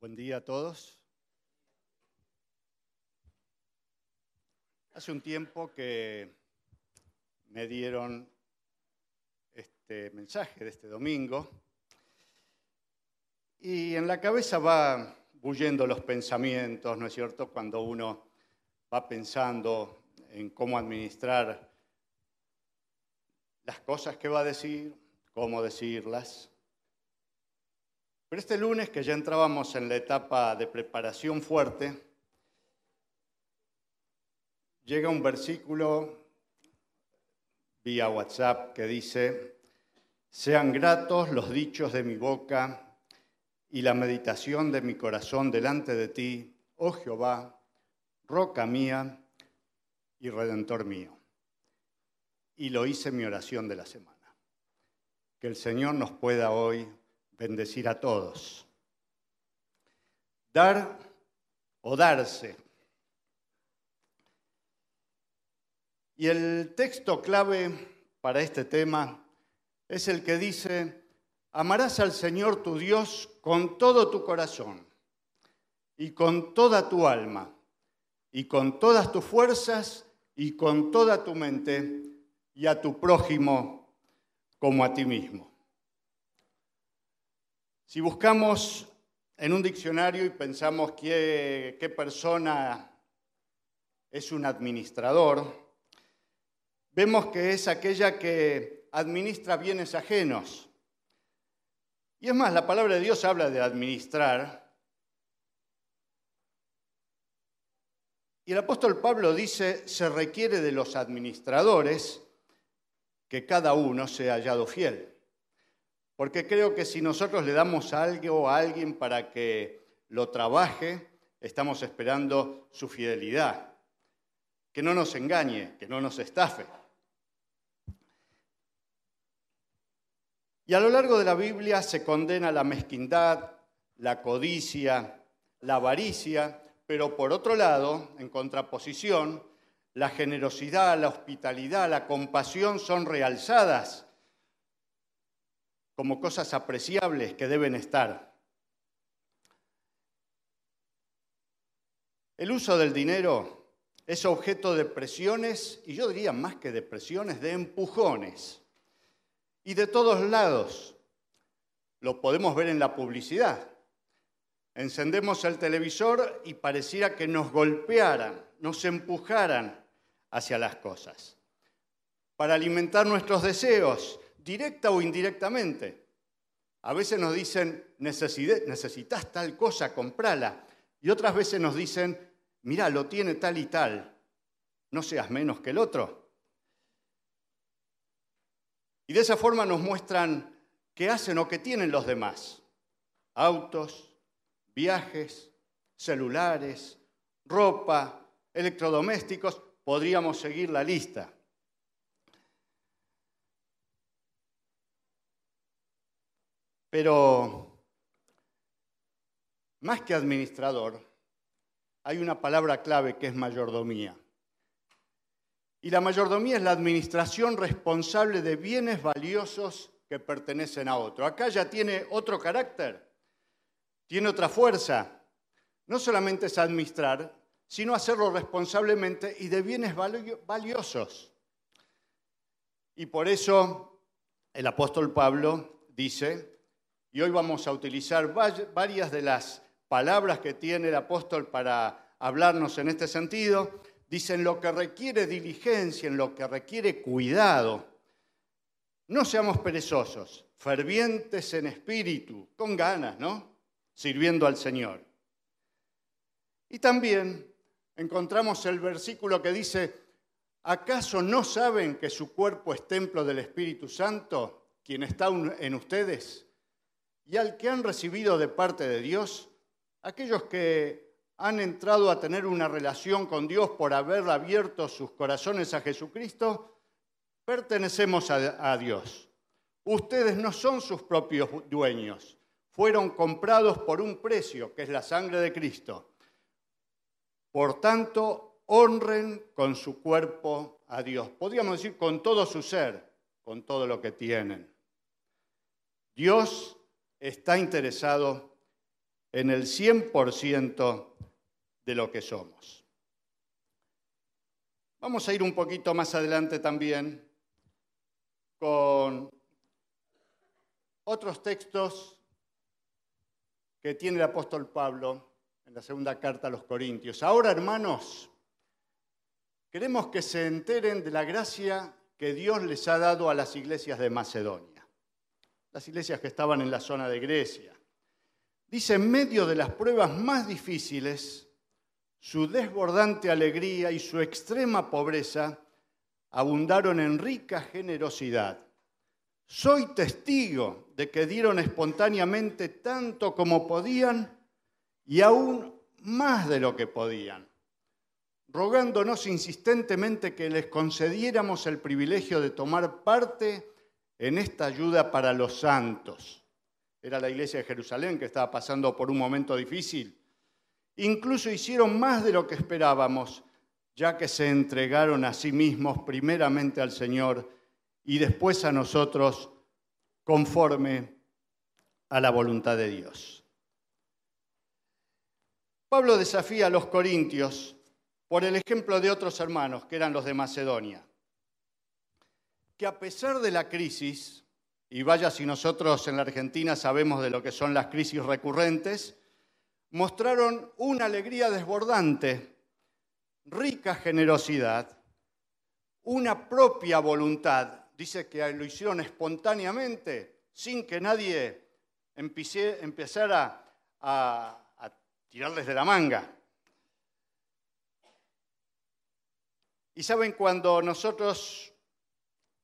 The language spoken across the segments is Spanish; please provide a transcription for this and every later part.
Buen día a todos. Hace un tiempo que me dieron este mensaje de este domingo y en la cabeza va bullendo los pensamientos, ¿no es cierto? Cuando uno va pensando en cómo administrar las cosas que va a decir, cómo decirlas. Pero este lunes, que ya entrábamos en la etapa de preparación fuerte, llega un versículo vía WhatsApp que dice, sean gratos los dichos de mi boca y la meditación de mi corazón delante de ti, oh Jehová, roca mía y redentor mío. Y lo hice mi oración de la semana. Que el Señor nos pueda hoy bendecir a todos. Dar o darse. Y el texto clave para este tema es el que dice, amarás al Señor tu Dios con todo tu corazón y con toda tu alma y con todas tus fuerzas y con toda tu mente y a tu prójimo como a ti mismo. Si buscamos en un diccionario y pensamos qué, persona es un administrador, vemos que es aquella que administra bienes ajenos. Y es más, la palabra de Dios habla de administrar. Y el apóstol Pablo dice, se requiere de los administradores que cada uno sea hallado fiel. Porque creo que si nosotros le damos algo a alguien para que lo trabaje, estamos esperando su fidelidad. Que no nos engañe, que no nos estafe. Y a lo largo de la Biblia se condena la mezquindad, la codicia, la avaricia, pero por otro lado, en contraposición, la generosidad, la hospitalidad, la compasión son realzadas como cosas apreciables que deben estar. El uso del dinero es objeto de presiones, y yo diría más que de presiones, de empujones. Y de todos lados. Lo podemos ver en la publicidad. Encendemos el televisor y pareciera que nos golpearan, nos empujaran hacia las cosas. Para alimentar nuestros deseos, directa o indirectamente. A veces nos dicen, necesitas tal cosa, comprala. Y otras veces nos dicen, mira, lo tiene tal y tal, no seas menos que el otro. Y de esa forma nos muestran qué hacen o qué tienen los demás. Autos, viajes, celulares, ropa, electrodomésticos, podríamos seguir la lista. Pero más que administrador, hay una palabra clave que es mayordomía. Y la mayordomía es la administración responsable de bienes valiosos que pertenecen a otro. Acá ya tiene otro carácter, tiene otra fuerza. No solamente es administrar, sino hacerlo responsablemente y de bienes valiosos. Y por eso el apóstol Pablo dice, y hoy vamos a utilizar varias de las palabras que tiene el apóstol para hablarnos en este sentido. Dicen lo que requiere diligencia, en lo que requiere cuidado. No seamos perezosos, fervientes en espíritu, con ganas, ¿no? Sirviendo al Señor. Y también encontramos el versículo que dice, ¿acaso no saben que su cuerpo es templo del Espíritu Santo, quien está en ustedes? Y al que han recibido de parte de Dios, aquellos que han entrado a tener una relación con Dios por haber abierto sus corazones a Jesucristo, pertenecemos a, Dios. Ustedes no son sus propios dueños, fueron comprados por un precio, que es la sangre de Cristo. Por tanto, honren con su cuerpo a Dios. Podríamos decir con todo su ser, con todo lo que tienen. Dios está interesado en el 100% de lo que somos. Vamos a ir un poquito más adelante también con otros textos que tiene el apóstol Pablo en la segunda carta a los Corintios. Ahora, hermanos, queremos que se enteren de la gracia que Dios les ha dado a las iglesias de Macedonia, las iglesias que estaban en la zona de Grecia. Dice, en medio de las pruebas más difíciles, su desbordante alegría y su extrema pobreza abundaron en rica generosidad. Soy testigo de que dieron espontáneamente tanto como podían y aún más de lo que podían, rogándonos insistentemente que les concediéramos el privilegio de tomar parte en esta ayuda para los santos. Era la iglesia de Jerusalén que estaba pasando por un momento difícil Incluso hicieron más de lo que esperábamos, ya que se entregaron a sí mismos primeramente al Señor y después a nosotros conforme a la voluntad de Dios. Pablo desafía a los corintios por el ejemplo de otros hermanos, que eran los de Macedonia, que a pesar de la crisis, y vaya si nosotros en la Argentina sabemos de lo que son las crisis recurrentes, mostraron una alegría desbordante, rica generosidad, una propia voluntad. Dice que lo hicieron espontáneamente, sin que nadie empezara a, a tirarles de la manga. Y saben, cuando nosotros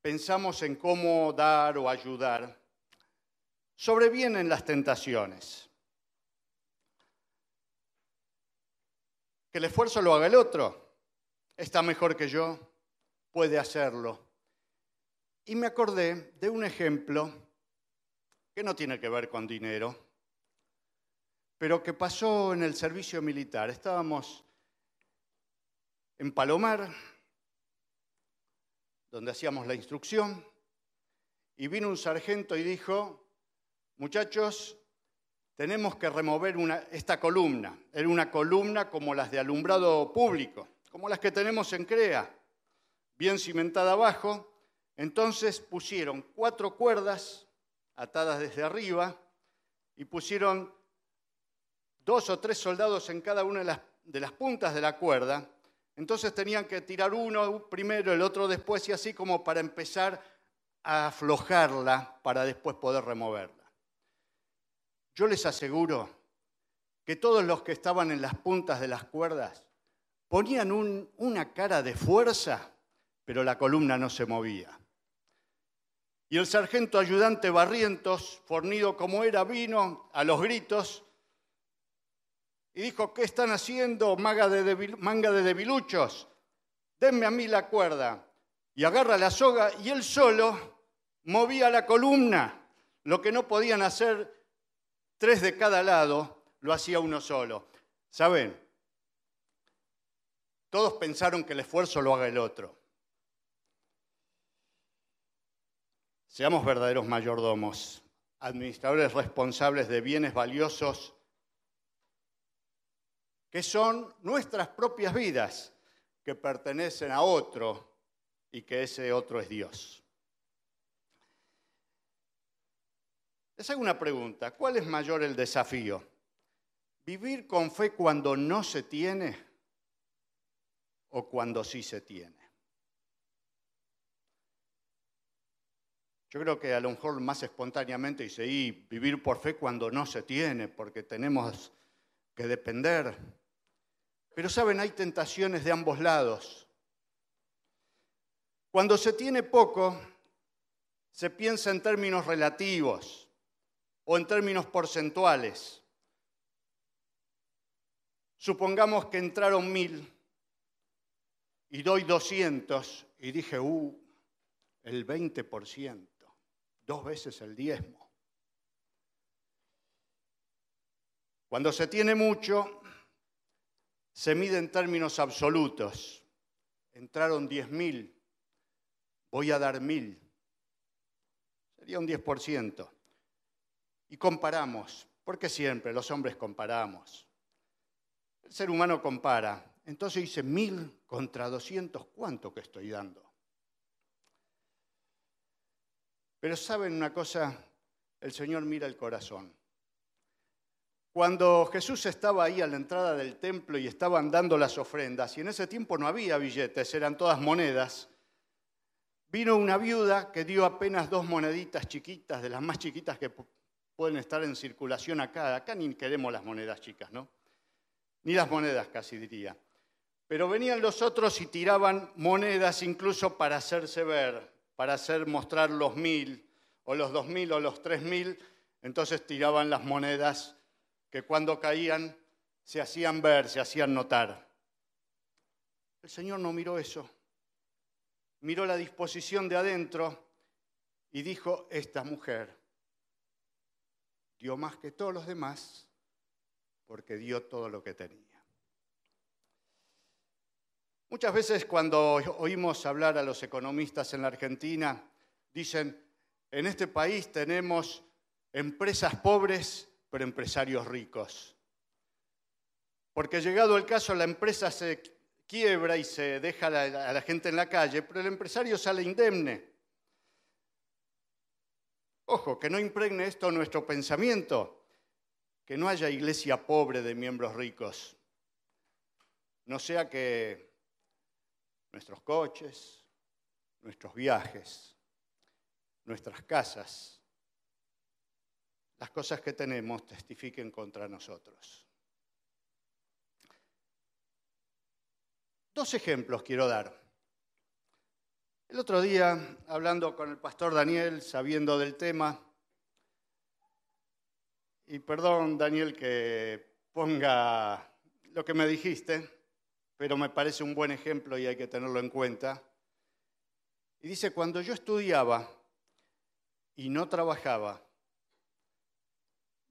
pensamos en cómo dar o ayudar, sobrevienen las tentaciones. que el esfuerzo lo haga el otro. Está mejor que yo, puede hacerlo. Y me acordé de un ejemplo que no tiene que ver con dinero, pero que pasó en el servicio militar. Estábamos en Palomar, donde hacíamos la instrucción, y vino un sargento y dijo, muchachos, tenemos que remover esta columna. Era una columna como las de alumbrado público, como las que tenemos en CREA, bien cimentada abajo. Entonces pusieron cuatro cuerdas atadas desde arriba y pusieron dos o tres soldados en cada una de las, de las puntas de la cuerda. Entonces tenían que tirar uno primero, el otro después y así como para empezar a aflojarla para después poder removerla. Yo les aseguro que todos los que estaban en las puntas de las cuerdas ponían una cara de fuerza, pero la columna no se movía. Y el sargento ayudante Barrientos, fornido como era, vino a los gritos y dijo, ¿qué están haciendo, manga de, manga de debiluchos? Denme a mí la cuerda. Y agarra la soga y él solo movía la columna, lo que no podían hacer tres de cada lado, lo hacía uno solo. ¿Saben? Todos pensaron que el esfuerzo lo haga el otro. Seamos verdaderos mayordomos, administradores responsables de bienes valiosos que son nuestras propias vidas, que pertenecen a otro y que ese otro es Dios. Les hago una pregunta. ¿Cuál es mayor el desafío? ¿Vivir con fe cuando no se tiene o cuando sí se tiene? Yo creo que a lo mejor más espontáneamente dice, y vivir por fe cuando no se tiene, porque tenemos que depender. Pero saben, hay tentaciones de ambos lados. Cuando se tiene poco, se piensa en términos relativos o en términos porcentuales. Supongamos que entraron mil y doy 200 y dije, uh, el 20%, dos veces el diezmo. Cuando se tiene mucho, se mide en términos absolutos. Entraron 10.000, voy a dar mil. Sería un 10% y comparamos. Porque siempre los hombres comparamos. El ser humano compara. Entonces dice, mil contra doscientos, ¿cuánto que estoy dando? Pero saben una cosa, el Señor mira el corazón. Cuando Jesús estaba ahí a la entrada del templo y estaban dando las ofrendas, y en ese tiempo no había billetes, eran todas monedas, vino una viuda que dio apenas dos moneditas chiquitas, de las más chiquitas que pueden estar en circulación acá. Acá ni queremos las monedas chicas, ¿no? Ni las monedas casi diría. Pero venían los otros y tiraban monedas incluso para hacerse ver, para hacer mostrar los mil, o los dos mil, o los tres mil. Entonces tiraban las monedas que cuando caían se hacían ver, se hacían notar. El Señor no miró eso. Miró la disposición de adentro y dijo, esta mujer dio más que todos los demás porque dio todo lo que tenía. Muchas veces cuando oímos hablar a los economistas en la Argentina, dicen, en este país tenemos empresas pobres pero empresarios ricos. Porque llegado el caso, la empresa se quiebra y se deja a la, gente en la calle, pero el empresario sale indemne. Ojo, que no impregne esto nuestro pensamiento, que no haya iglesia pobre de miembros ricos. No sea que nuestros coches, nuestros viajes, nuestras casas, las cosas que tenemos testifiquen contra nosotros. Dos ejemplos quiero dar. El otro día, hablando con el pastor Daniel, sabiendo del tema, y perdón Daniel que ponga lo que me dijiste, pero me parece un buen ejemplo y hay que tenerlo en cuenta. Y dice, cuando yo estudiaba y no trabajaba,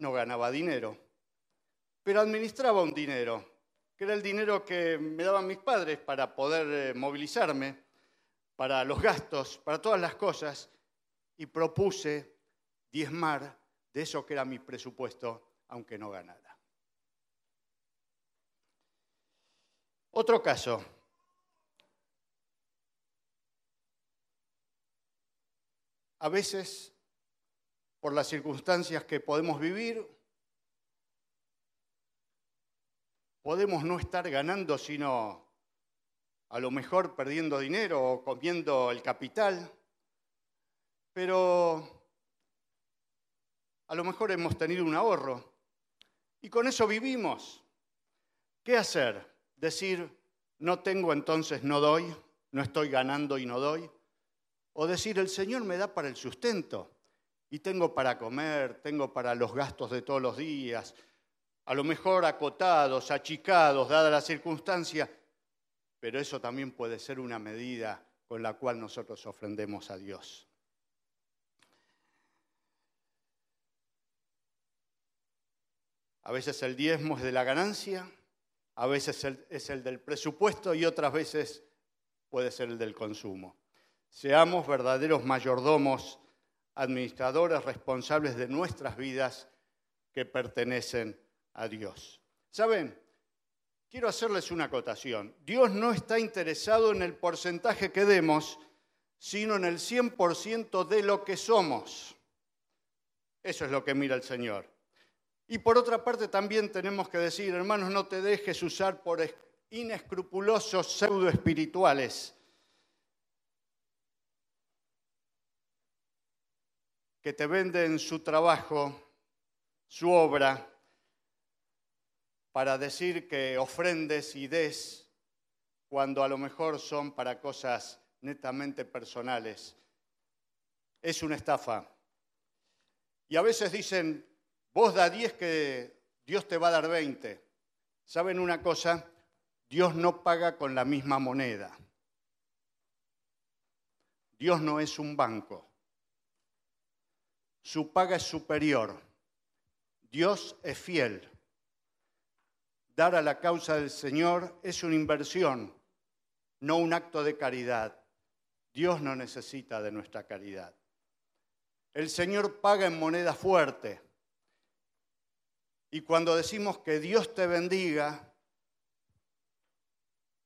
no ganaba dinero, pero administraba un dinero, que era el dinero que me daban mis padres para poder eh, movilizarme, para los gastos, para todas las cosas, y propuse diezmar de eso que era mi presupuesto, aunque no ganara. Otro caso. A veces por las circunstancias que podemos vivir, podemos no estar ganando, sino a lo mejor perdiendo dinero o comiendo el capital, pero a lo mejor hemos tenido un ahorro y con eso vivimos. ¿Qué hacer? Decir, no tengo entonces no doy, no estoy ganando y no doy. O decir, el Señor me da para el sustento y tengo para comer, tengo para los gastos de todos los días, a lo mejor acotados, achicados, dada la circunstancia, pero eso también puede ser una medida con la cual nosotros ofrendemos a Dios. A veces el diezmo es de la ganancia, a veces es el del presupuesto y otras veces puede ser el del consumo. Seamos verdaderos mayordomos administradores responsables de nuestras vidas que pertenecen a Dios. ¿Saben? Quiero hacerles una acotación. Dios no está interesado en el porcentaje que demos, sino en el 100% de lo que somos. Eso es lo que mira el Señor. Y por otra parte también tenemos que decir, hermanos, no te dejes usar por inescrupulosos pseudo espirituales que te venden su trabajo, su obra, para decir que ofrendes y des cuando a lo mejor son para cosas netamente personales. Es una estafa. Y a veces dicen, vos da 10 que Dios te va a dar 20. ¿Saben una cosa? Dios no paga con la misma moneda. Dios no es un banco su paga es superior. Dios es fiel. Dar a la causa del Señor es una inversión, no un acto de caridad. Dios no necesita de nuestra caridad. El Señor paga en moneda fuerte. Y cuando decimos que Dios te bendiga,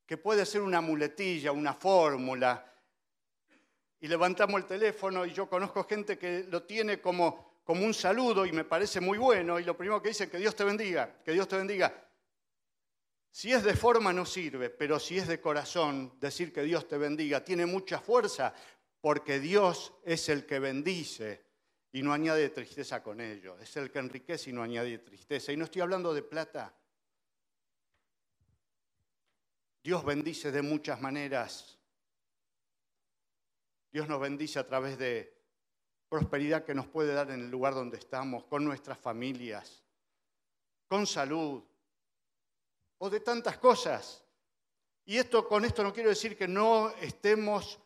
que puede ser una muletilla, una fórmula, y levantamos el teléfono y yo conozco gente que lo tiene como, como un saludo y me parece muy bueno, y lo primero que dice, que Dios te bendiga, que Dios te bendiga. Si es de forma no sirve, pero si es de corazón, decir que Dios te bendiga tiene mucha fuerza, porque Dios es el que bendice y no añade tristeza con ello, es el que enriquece y no añade tristeza. Y no estoy hablando de plata. Dios bendice de muchas maneras. Dios nos bendice a través de prosperidad que nos puede dar en el lugar donde estamos, con nuestras familias, con salud, o de tantas cosas. Y esto con esto no quiero decir que no estemos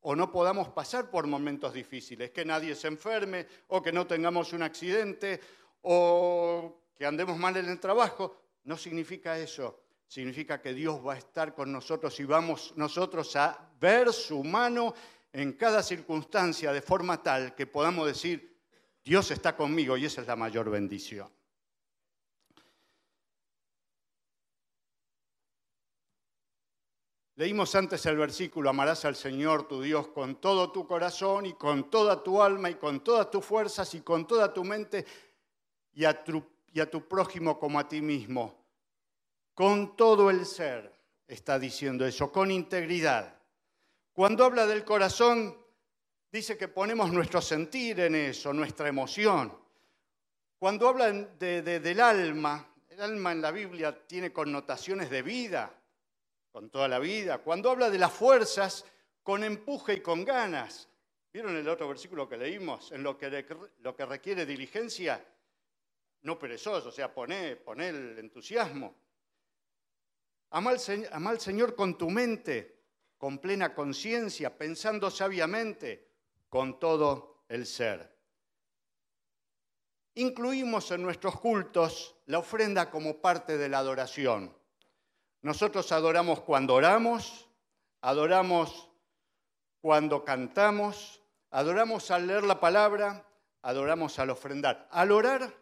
o no podamos pasar por momentos difíciles, que nadie se enferme o que no tengamos un accidente o que andemos mal en el trabajo. No significa eso. Significa que Dios va a estar con nosotros y vamos nosotros a ver su mano en cada circunstancia de forma tal que podamos decir, Dios está conmigo y esa es la mayor bendición. Leímos antes el versículo, amarás al Señor tu Dios con todo tu corazón y con toda tu alma y con todas tus fuerzas y con toda tu mente y a tu, y a tu prójimo como a ti mismo. Con todo el ser, está diciendo eso, con integridad. Cuando habla del corazón, dice que ponemos nuestro sentir en eso, nuestra emoción. Cuando habla del alma, el alma en la Biblia tiene connotaciones de vida con toda la vida. Cuando habla de las fuerzas, con empuje y con ganas. ¿Vieron el otro versículo que leímos? En lo que, lo que requiere diligencia, no perezoso, o sea, poné, el entusiasmo. Ama al, Señor con tu mente, con plena conciencia, pensando sabiamente, con todo el ser. Incluimos en nuestros cultos la ofrenda como parte de la adoración. Nosotros adoramos cuando oramos, adoramos cuando cantamos, adoramos al leer la palabra, adoramos al ofrendar. Al orar,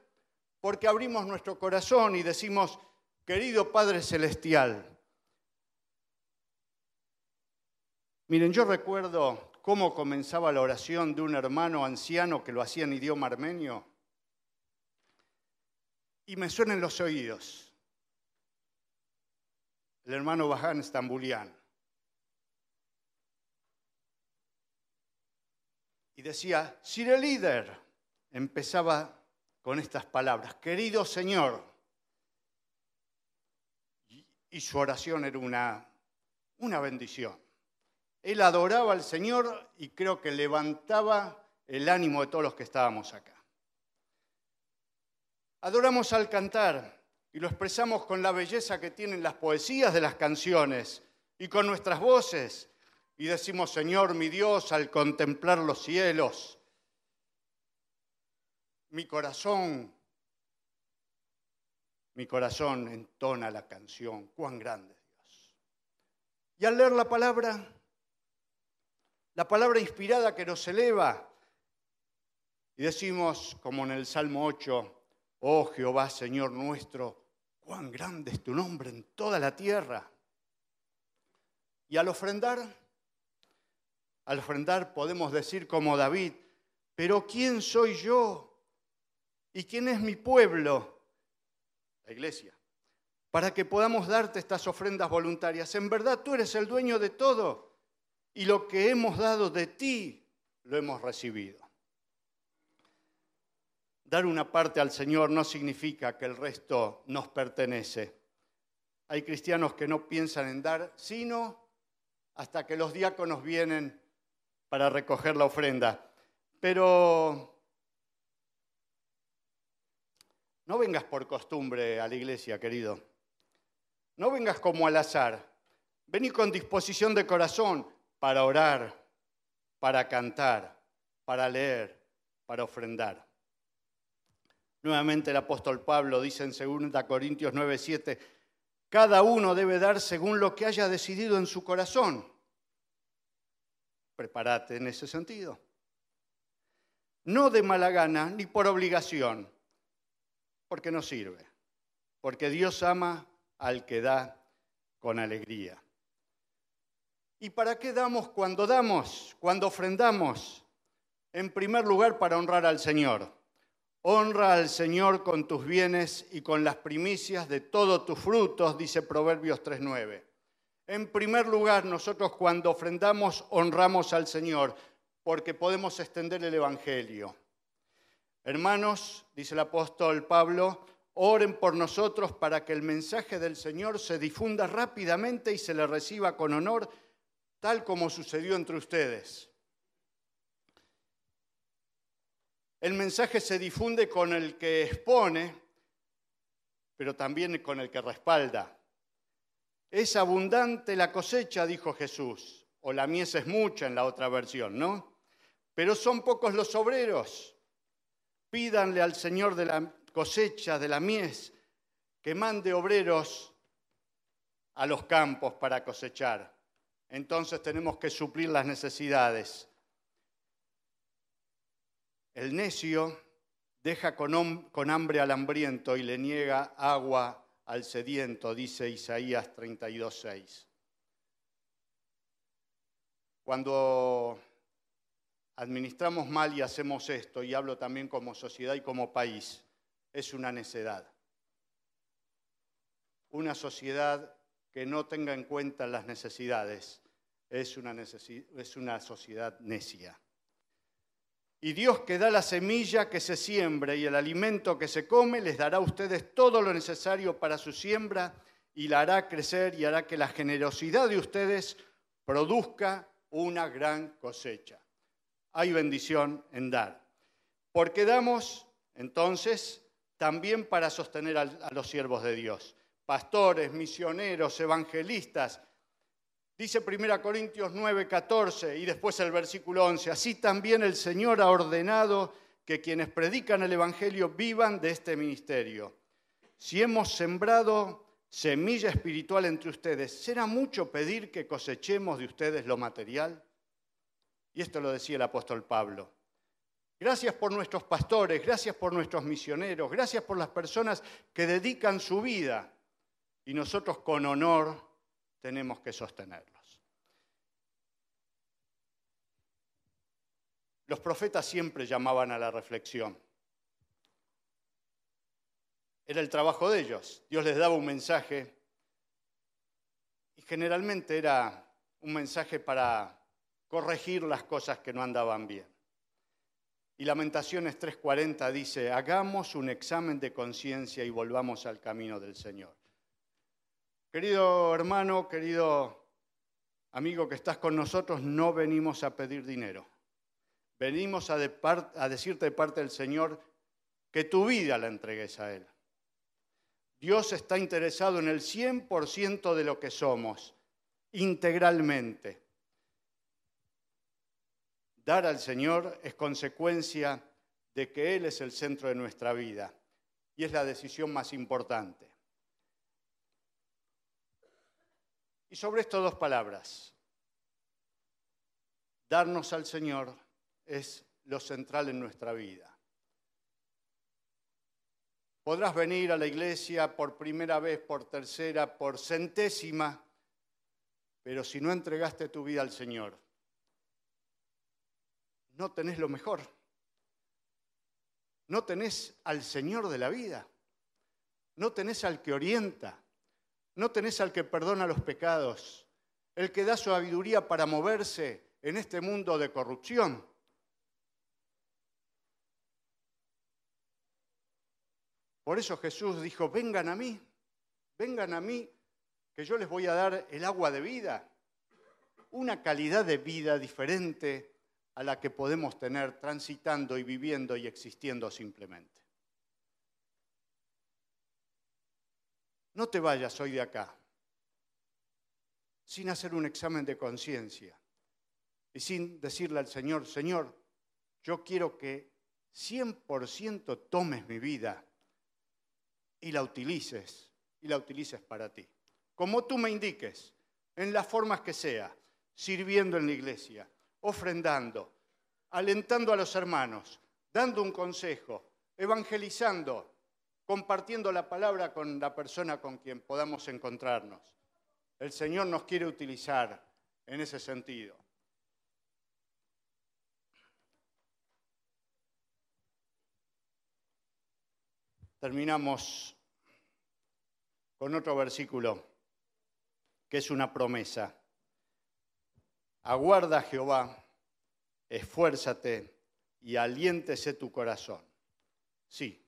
porque abrimos nuestro corazón y decimos, querido Padre Celestial, Miren, yo recuerdo cómo comenzaba la oración de un hermano anciano que lo hacía en idioma armenio. Y me suenan los oídos el hermano Bajan Stambulian. Y decía, Sire líder, empezaba con estas palabras, querido Señor. Y su oración era una, una bendición. Él adoraba al Señor y creo que levantaba el ánimo de todos los que estábamos acá. Adoramos al cantar, y lo expresamos con la belleza que tienen las poesías de las canciones y con nuestras voces. Y decimos, Señor, mi Dios, al contemplar los cielos, mi corazón, mi corazón entona la canción, cuán grande es Dios. Y al leer la palabra, la palabra inspirada que nos eleva, y decimos, como en el Salmo 8, oh Jehová, Señor nuestro, cuán grande es tu nombre en toda la tierra. Y al ofrendar, al ofrendar podemos decir como David, pero ¿quién soy yo? ¿Y quién es mi pueblo? La iglesia. Para que podamos darte estas ofrendas voluntarias. En verdad tú eres el dueño de todo y lo que hemos dado de ti lo hemos recibido. Dar una parte al Señor no significa que el resto nos pertenece. Hay cristianos que no piensan en dar, sino hasta que los diáconos vienen para recoger la ofrenda. Pero no vengas por costumbre a la iglesia, querido. No vengas como al azar. Vení con disposición de corazón para orar, para cantar, para leer, para ofrendar. Nuevamente el apóstol Pablo dice en 2 Corintios 9:7, cada uno debe dar según lo que haya decidido en su corazón. Prepárate en ese sentido. No de mala gana ni por obligación, Porque no sirve. Porque Dios ama al que da con alegría. ¿Y para qué damos cuando damos, cuando ofrendamos? En primer lugar, para honrar al Señor. Honra al Señor con tus bienes y con las primicias de todos tus frutos, dice Proverbios 3.9. En primer lugar, nosotros cuando ofrendamos honramos al Señor porque podemos extender el Evangelio. Hermanos, dice el apóstol Pablo, oren por nosotros para que el mensaje del Señor se difunda rápidamente y se le reciba con honor, tal como sucedió entre ustedes. El mensaje se difunde con el que expone, pero también con el que respalda. Es abundante la cosecha, dijo Jesús, o la mies es mucha en la otra versión, ¿no? Pero son pocos los obreros. Pídanle al Señor de la cosecha, de la mies, que mande obreros a los campos para cosechar. Entonces tenemos que suplir las necesidades. El necio deja con, hambre al hambriento y le niega agua al sediento, dice Isaías 32.6. Cuando administramos mal y hacemos esto, y hablo también como sociedad y como país, es una necedad. Una sociedad que no tenga en cuenta las necesidades es una, es una sociedad necia. Y Dios que da la semilla que se siembre y el alimento que se come, les dará a ustedes todo lo necesario para su siembra y la hará crecer y hará que la generosidad de ustedes produzca una gran cosecha. Hay bendición en dar. Porque damos, entonces, también para sostener a los siervos de Dios, pastores, misioneros, evangelistas, Dice 1 Corintios 9, 14 y después el versículo 11, así también el Señor ha ordenado que quienes predican el Evangelio vivan de este ministerio. Si hemos sembrado semilla espiritual entre ustedes, ¿será mucho pedir que cosechemos de ustedes lo material? Y esto lo decía el apóstol Pablo. Gracias por nuestros pastores, gracias por nuestros misioneros, gracias por las personas que dedican su vida y nosotros con honor tenemos que sostenerlos. Los profetas siempre llamaban a la reflexión. Era el trabajo de ellos. Dios les daba un mensaje y generalmente era un mensaje para corregir las cosas que no andaban bien. Y Lamentaciones 3:40 dice, hagamos un examen de conciencia y volvamos al camino del Señor. Querido hermano, querido amigo que estás con nosotros, no venimos a pedir dinero. Venimos a, decirte de parte del Señor que tu vida la entregues a Él. Dios está interesado en el 100% de lo que somos, integralmente. Dar al Señor es consecuencia de que Él es el centro de nuestra vida y es la decisión más importante. Y sobre esto dos palabras. Darnos al Señor es lo central en nuestra vida. Podrás venir a la iglesia por primera vez, por tercera, por centésima, pero si no entregaste tu vida al Señor, no tenés lo mejor. No tenés al Señor de la vida. No tenés al que orienta. No tenés al que perdona los pecados, el que da sabiduría para moverse en este mundo de corrupción. Por eso Jesús dijo, vengan a mí, vengan a mí, que yo les voy a dar el agua de vida, una calidad de vida diferente a la que podemos tener transitando y viviendo y existiendo simplemente. No te vayas hoy de acá sin hacer un examen de conciencia y sin decirle al Señor, Señor, yo quiero que 100% tomes mi vida y la utilices, y la utilices para ti. Como tú me indiques, en las formas que sea, sirviendo en la iglesia, ofrendando, alentando a los hermanos, dando un consejo, evangelizando, compartiendo la palabra con la persona con quien podamos encontrarnos. El Señor nos quiere utilizar en ese sentido. Terminamos con otro versículo que es una promesa. Aguarda Jehová, esfuérzate y aliéntese tu corazón. Sí,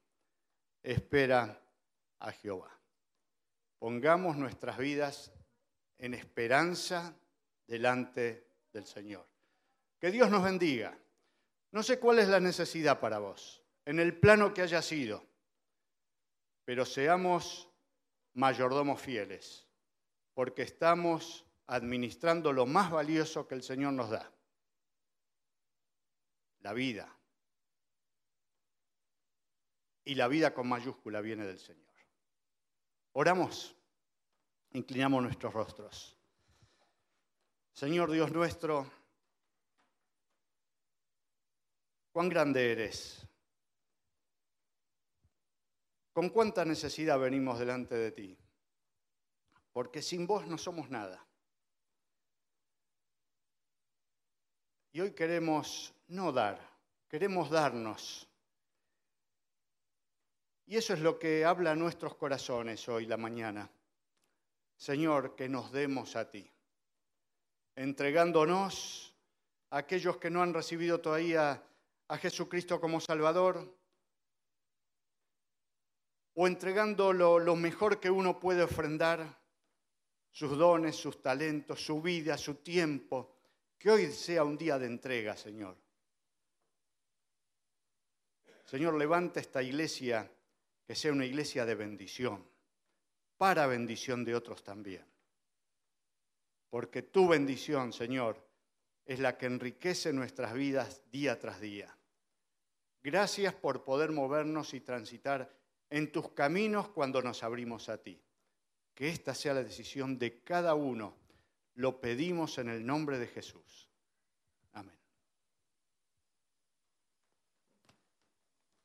espera a Jehová. Pongamos nuestras vidas en esperanza delante del Señor. Que Dios nos bendiga. No sé cuál es la necesidad para vos, en el plano que haya sido, pero seamos mayordomos fieles, porque estamos administrando lo más valioso que el Señor nos da, la vida. Y la vida con mayúscula viene del Señor. Oramos, inclinamos nuestros rostros. Señor Dios nuestro, cuán grande eres, con cuánta necesidad venimos delante de ti, porque sin vos no somos nada. Y hoy queremos no dar, queremos darnos. Y eso es lo que habla a nuestros corazones hoy, la mañana. Señor, que nos demos a ti entregándonos a aquellos que no han recibido todavía a Jesucristo como Salvador, o entregando lo, mejor que uno puede ofrendar, sus dones, sus talentos, su vida, su tiempo, que hoy sea un día de entrega, Señor. Señor, levanta esta iglesia, que sea una iglesia de bendición, para bendición de otros también porque tu bendición, Señor, es la que enriquece nuestras vidas día tras día. Gracias por poder movernos y transitar en tus caminos cuando nos abrimos a ti. Que esta sea la decisión de cada uno. Lo pedimos en el nombre de Jesús.